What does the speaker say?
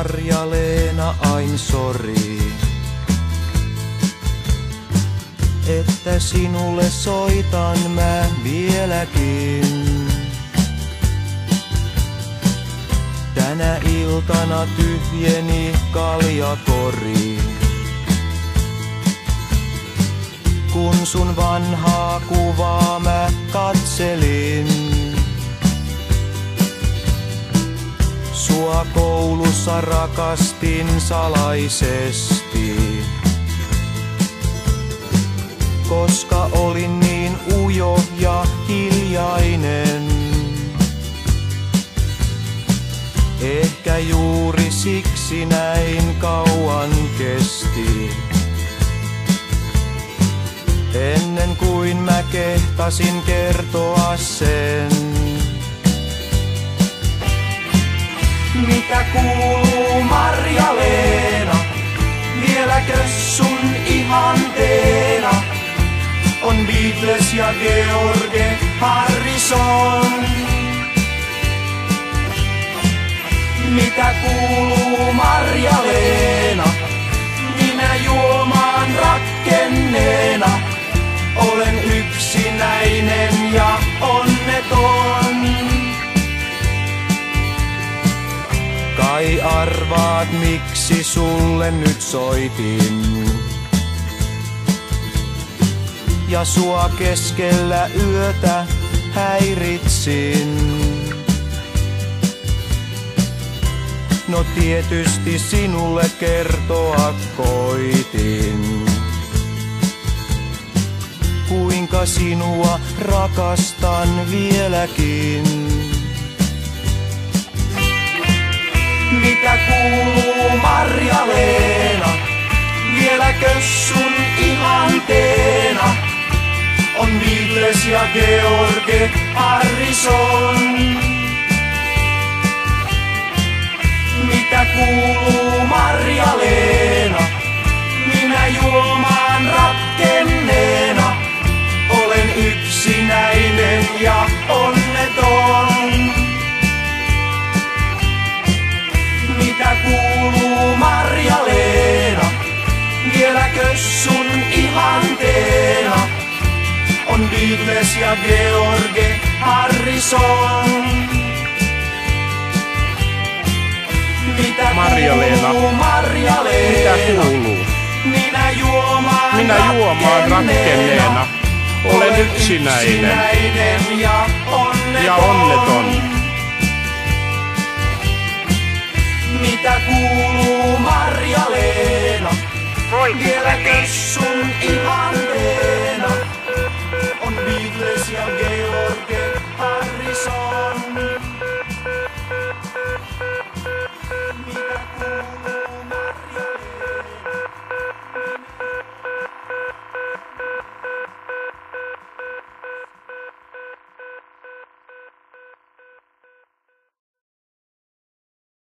Marja-Leena, ain sori. Että sinulle soitan mä vieläkin. Tänä iltana tyhjeni kaljakori. Kun sun vanhaa kuvaa mä katselin. Sua koulussa rakastin salaisesti. Koska olin niin ujo ja hiljainen. Ehkä juuri siksi näin kauan kesti. Ennen kuin mä kehtasin kertoa sen. kuuluu Marja-Leena? Vieläkö sun ihanteena on Beatles ja George Harrison? Mitä kuuluu arvaat miksi sulle nyt soitin. Ja sua keskellä yötä häiritsin. No tietysti sinulle kertoa koitin. Kuinka sinua rakastan vieläkin. Vieläkö sun ihanteena on Beatles ja George Harrison? Vieläkö sun ihanteena on Beatles ja George Harrison? Mitä Marja-Leena. kuuluu Marja-Leena? Mitä kuuluu? Minä juomaan, Minä juomaan rakkenneena. Olen yksinäinen. yksinäinen. Ja she, I'm gay.